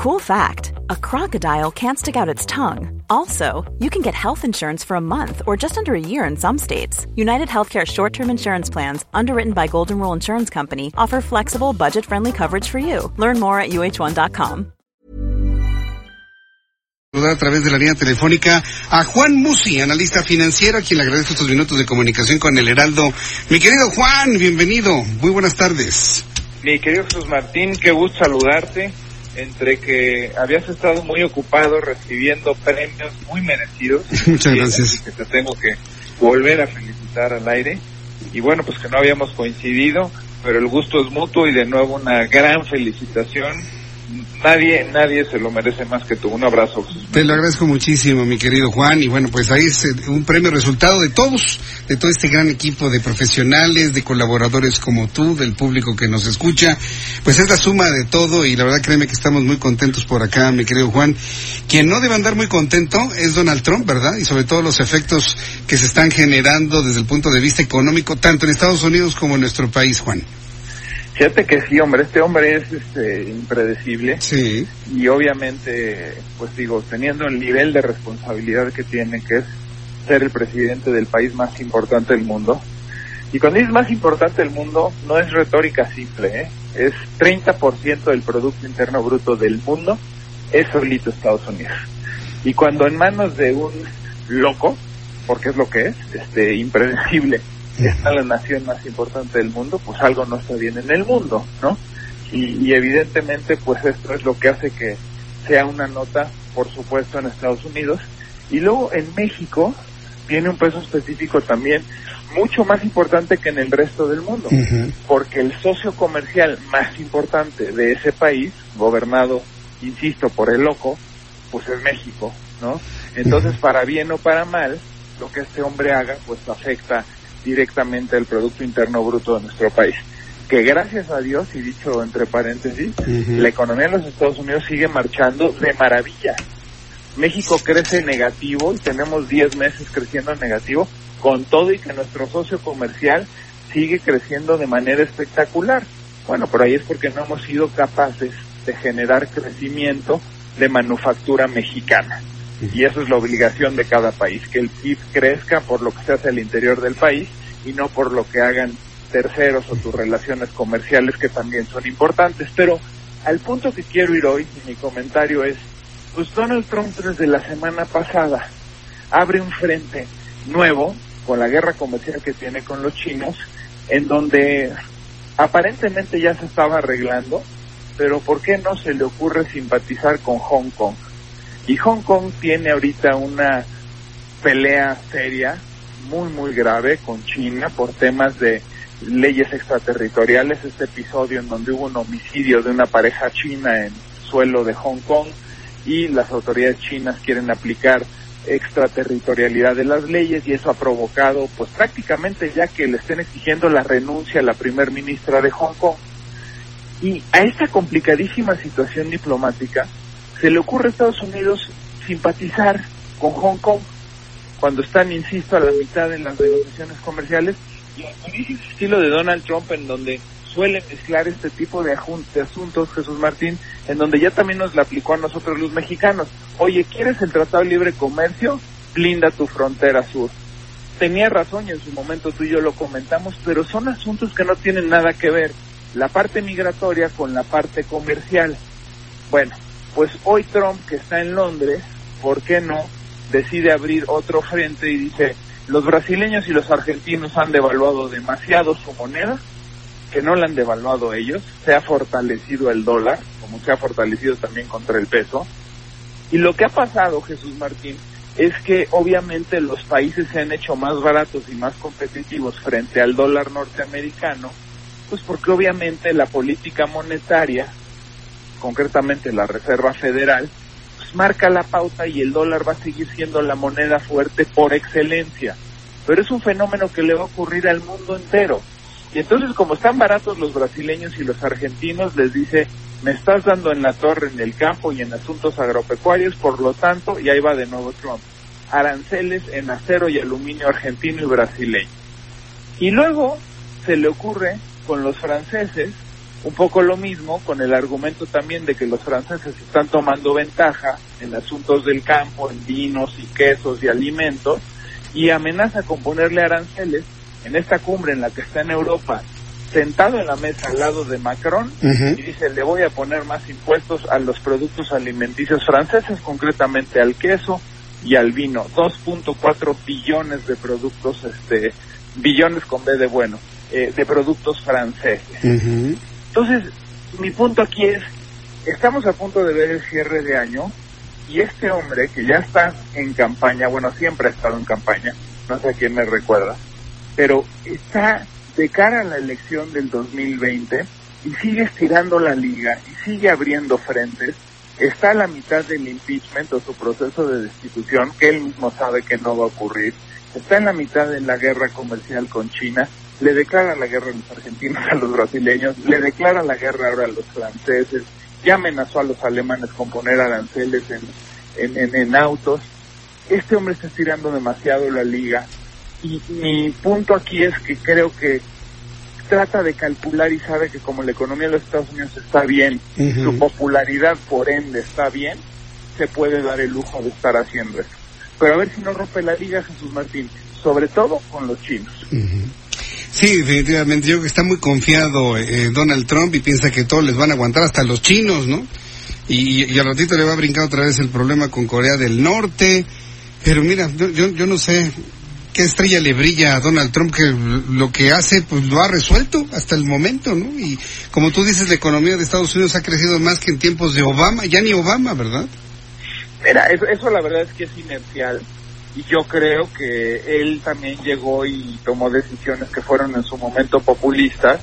Cool fact a crocodile can't stick out its tongue. Also, you can get health insurance for a month or just under a year in some states. United Healthcare short term insurance plans, underwritten by Golden Rule Insurance Company, offer flexible, budget friendly coverage for you. Learn more at uh1.com. a través de la línea telefónica a Juan Musi, analista financiero, a quien le agradezco estos minutos de comunicación con el Heraldo. Mi querido Juan, bienvenido. Muy buenas tardes. Mi querido Jesús Martín, qué gusto saludarte. Entre que habías estado muy ocupado recibiendo premios muy merecidos. Muchas gracias. Que te tengo que volver a felicitar al aire. Y bueno, pues que no habíamos coincidido, pero el gusto es mutuo y de nuevo una gran felicitación nadie, nadie se lo merece más que tú. Un abrazo. Te lo agradezco muchísimo, mi querido Juan. Y bueno, pues ahí es eh, un premio resultado de todos, de todo este gran equipo de profesionales, de colaboradores como tú, del público que nos escucha. Pues es la suma de todo y la verdad créeme que estamos muy contentos por acá, mi querido Juan. Quien no debe andar muy contento es Donald Trump, ¿verdad? Y sobre todo los efectos que se están generando desde el punto de vista económico, tanto en Estados Unidos como en nuestro país, Juan. Fíjate que sí, hombre, este hombre es este, impredecible. Sí. Y obviamente, pues digo, teniendo el nivel de responsabilidad que tiene, que es ser el presidente del país más importante del mundo. Y cuando es más importante del mundo, no es retórica simple, ¿eh? es 30% del Producto Interno Bruto del mundo, es solito Estados Unidos. Y cuando en manos de un loco, porque es lo que es, este, impredecible, está la nación más importante del mundo, pues algo no está bien en el mundo, ¿no? Y, evidentemente, pues esto es lo que hace que sea una nota, por supuesto, en Estados Unidos. Y luego en México tiene un peso específico también mucho más importante que en el resto del mundo, porque el socio comercial más importante de ese país, gobernado, insisto, por el loco, pues es México, ¿no? Entonces, para bien o para mal, lo que este hombre haga, pues afecta directamente el Producto Interno Bruto de nuestro país. Que gracias a Dios, y dicho entre paréntesis, la economía de los Estados Unidos sigue marchando de maravilla. México crece negativo y tenemos 10 meses creciendo negativo, con todo y que nuestro socio comercial sigue creciendo de manera espectacular. Bueno, por ahí es porque no hemos sido capaces de generar crecimiento de manufactura mexicana y eso es la obligación de cada país, que el PIB crezca por lo que se hace al interior del país y no por lo que hagan terceros o tus relaciones comerciales que también son importantes. Pero al punto que quiero ir hoy, mi comentario es, pues Donald Trump desde la semana pasada abre un frente nuevo con la guerra comercial que tiene con los chinos, en donde aparentemente ya se estaba arreglando, pero ¿por qué no se le ocurre simpatizar con Hong Kong? Y Hong Kong tiene ahorita una pelea seria, muy, muy grave con China por temas de leyes extraterritoriales. Este episodio en donde hubo un homicidio de una pareja china en suelo de Hong Kong y las autoridades chinas quieren aplicar extraterritorialidad de las leyes y eso ha provocado pues prácticamente ya que le estén exigiendo la renuncia a la primer ministra de Hong Kong. Y a esta complicadísima situación diplomática se le ocurre a Estados Unidos simpatizar con Hong Kong cuando están, insisto, a la mitad de las negociaciones comerciales y el estilo de Donald Trump en donde suele mezclar este tipo de, de, asuntos, Jesús Martín, en donde ya también nos la aplicó a nosotros los mexicanos. Oye, ¿quieres el Tratado de Libre Comercio? Blinda tu frontera sur. Tenía razón y en su momento tú y yo lo comentamos, pero son asuntos que no tienen nada que ver la parte migratoria con la parte comercial. Bueno, pues hoy Trump, que está en Londres, ¿por qué no? Decide abrir otro frente y dice, los brasileños y los argentinos han devaluado demasiado su moneda, que no la han devaluado ellos, se ha fortalecido el dólar, como se ha fortalecido también contra el peso. Y lo que ha pasado, Jesús Martín, es que obviamente los países se han hecho más baratos y más competitivos frente al dólar norteamericano, pues porque obviamente la política monetaria concretamente la Reserva Federal, pues marca la pauta y el dólar va a seguir siendo la moneda fuerte por excelencia. Pero es un fenómeno que le va a ocurrir al mundo entero. Y entonces como están baratos los brasileños y los argentinos, les dice, me estás dando en la torre, en el campo y en asuntos agropecuarios, por lo tanto, y ahí va de nuevo Trump, aranceles en acero y aluminio argentino y brasileño. Y luego se le ocurre con los franceses Un poco lo mismo con el argumento también de que los franceses están tomando ventaja en asuntos del campo, en vinos y quesos y alimentos, y amenaza con ponerle aranceles en esta cumbre en la que está en Europa, sentado en la mesa al lado de Macron, y dice, le voy a poner más impuestos a los productos alimenticios franceses, concretamente al queso y al vino. 2.4 billones de productos, este, billones con B de bueno, eh, de productos franceses. Entonces, mi punto aquí es, estamos a punto de ver el cierre de año y este hombre que ya está en campaña, bueno, siempre ha estado en campaña, no sé a quién me recuerda, pero está de cara a la elección del 2020 y sigue estirando la liga y sigue abriendo frentes, está a la mitad del impeachment o su proceso de destitución, que él mismo sabe que no va a ocurrir, está en la mitad de la guerra comercial con China le declara la guerra a los argentinos, a los brasileños, le declara la guerra ahora a los franceses, ya amenazó a los alemanes con poner aranceles en, en, en, autos. Este hombre está estirando demasiado la liga y mi punto aquí es que creo que trata de calcular y sabe que como la economía de los Estados Unidos está bien, su popularidad por ende está bien, se puede dar el lujo de estar haciendo eso. Pero a ver si no rompe la liga Jesús Martín, sobre todo con los chinos. Sí, definitivamente. Yo que está muy confiado eh, Donald Trump y piensa que todos les van a aguantar, hasta los chinos, ¿no? Y, y, al ratito le va a brincar otra vez el problema con Corea del Norte. Pero mira, yo, yo, no sé qué estrella le brilla a Donald Trump que lo que hace pues lo ha resuelto hasta el momento, ¿no? Y como tú dices, la economía de Estados Unidos ha crecido más que en tiempos de Obama, ya ni Obama, ¿verdad? Mira, eso, eso la verdad es que es inercial y yo creo que él también llegó y tomó decisiones que fueron en su momento populistas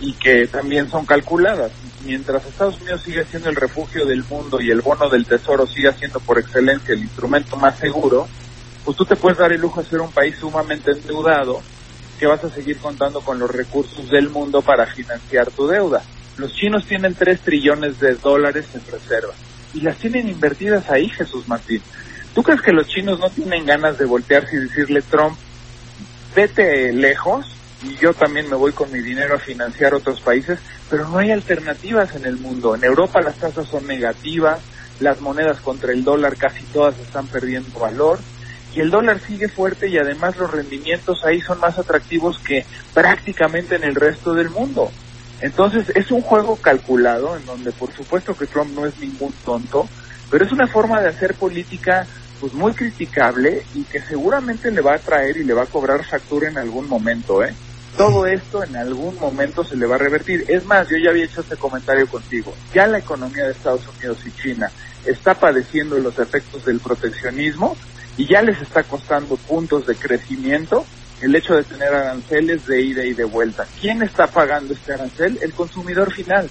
y que también son calculadas. Mientras Estados Unidos sigue siendo el refugio del mundo y el bono del tesoro sigue siendo por excelencia el instrumento más seguro, pues tú te puedes dar el lujo de ser un país sumamente endeudado que vas a seguir contando con los recursos del mundo para financiar tu deuda. Los chinos tienen 3 trillones de dólares en reserva y las tienen invertidas ahí, Jesús Martín. ¿Tú crees que los chinos no tienen ganas de voltearse y decirle, Trump, vete lejos y yo también me voy con mi dinero a financiar otros países? Pero no hay alternativas en el mundo. En Europa las tasas son negativas, las monedas contra el dólar casi todas están perdiendo valor y el dólar sigue fuerte y además los rendimientos ahí son más atractivos que prácticamente en el resto del mundo. Entonces es un juego calculado en donde por supuesto que Trump no es ningún tonto, pero es una forma de hacer política pues muy criticable y que seguramente le va a traer y le va a cobrar factura en algún momento, ¿eh? Todo esto en algún momento se le va a revertir. Es más, yo ya había hecho este comentario contigo. Ya la economía de Estados Unidos y China está padeciendo los efectos del proteccionismo y ya les está costando puntos de crecimiento el hecho de tener aranceles de ida y de vuelta. ¿Quién está pagando este arancel? El consumidor final.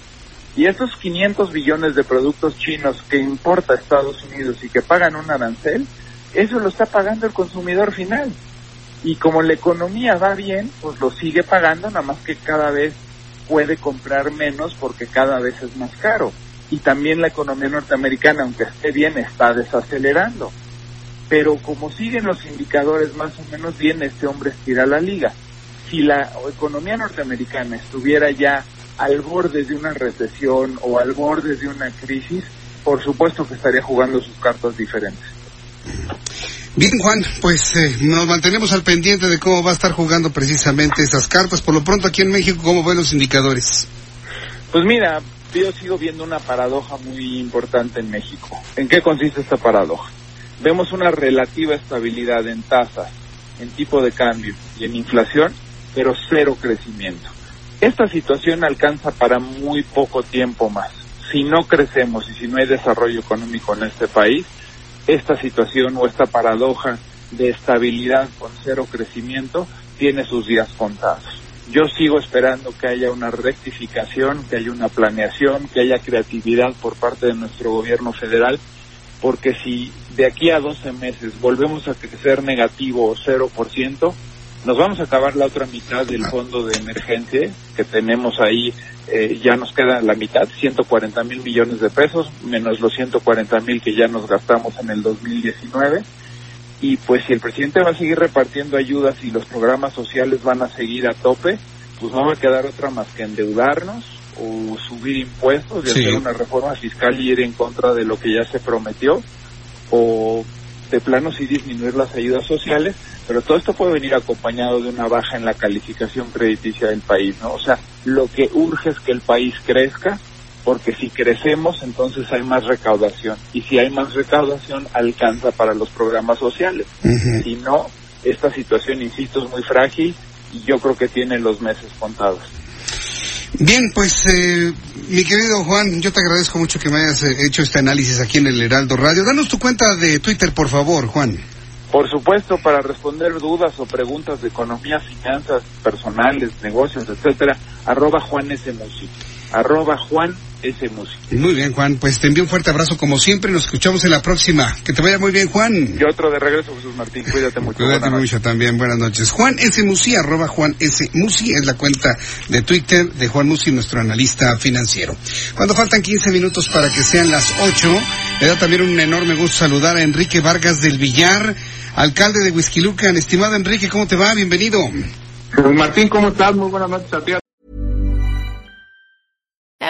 Y esos 500 billones de productos chinos que importa Estados Unidos y que pagan un arancel, eso lo está pagando el consumidor final. Y como la economía va bien, pues lo sigue pagando, nada más que cada vez puede comprar menos porque cada vez es más caro. Y también la economía norteamericana, aunque esté bien, está desacelerando. Pero como siguen los indicadores más o menos bien, este hombre estira la liga. Si la economía norteamericana estuviera ya al borde de una recesión o al borde de una crisis, por supuesto que estaría jugando sus cartas diferentes. Bien, Juan, pues eh, nos mantenemos al pendiente de cómo va a estar jugando precisamente esas cartas. Por lo pronto, aquí en México, ¿cómo ven los indicadores? Pues mira, yo sigo viendo una paradoja muy importante en México. ¿En qué consiste esta paradoja? Vemos una relativa estabilidad en tasas, en tipo de cambio y en inflación, pero cero crecimiento. Esta situación alcanza para muy poco tiempo más. Si no crecemos y si no hay desarrollo económico en este país, esta situación o esta paradoja de estabilidad con cero crecimiento tiene sus días contados. Yo sigo esperando que haya una rectificación, que haya una planeación, que haya creatividad por parte de nuestro gobierno federal, porque si de aquí a 12 meses volvemos a crecer negativo o 0%, nos vamos a acabar la otra mitad del fondo de emergencia que tenemos ahí, eh, ya nos queda la mitad, 140 mil millones de pesos, menos los 140 mil que ya nos gastamos en el 2019. Y pues si el presidente va a seguir repartiendo ayudas y los programas sociales van a seguir a tope, pues no va a quedar otra más que endeudarnos o subir impuestos y hacer una reforma fiscal y ir en contra de lo que ya se prometió, o de plano sí disminuir las ayudas sociales, pero todo esto puede venir acompañado de una baja en la calificación crediticia del país, ¿no? O sea, lo que urge es que el país crezca, porque si crecemos entonces hay más recaudación y si hay más recaudación alcanza para los programas sociales. Si no, esta situación, insisto, es muy frágil y yo creo que tiene los meses contados. Bien, pues eh, mi querido Juan, yo te agradezco mucho que me hayas eh, hecho este análisis aquí en el Heraldo Radio. Danos tu cuenta de Twitter, por favor, Juan. Por supuesto, para responder dudas o preguntas de economía, finanzas personales, negocios, etcétera, arroba Juan S. Arroba Juan ese músico. Muy bien, Juan. Pues te envío un fuerte abrazo como siempre. Nos escuchamos en la próxima. Que te vaya muy bien, Juan. Y otro de regreso, Jesús Martín. Cuídate mucho. Cuídate mucho también. Buenas noches. Juan S. Musi, arroba Juan S. Musi, es la cuenta de Twitter de Juan Musi, nuestro analista financiero. Cuando faltan 15 minutos para que sean las 8, me da también un enorme gusto saludar a Enrique Vargas del Villar, alcalde de Huizquilucan. Estimado Enrique, ¿cómo te va? Bienvenido. Jesús Martín, ¿cómo estás? Muy buenas noches a ti.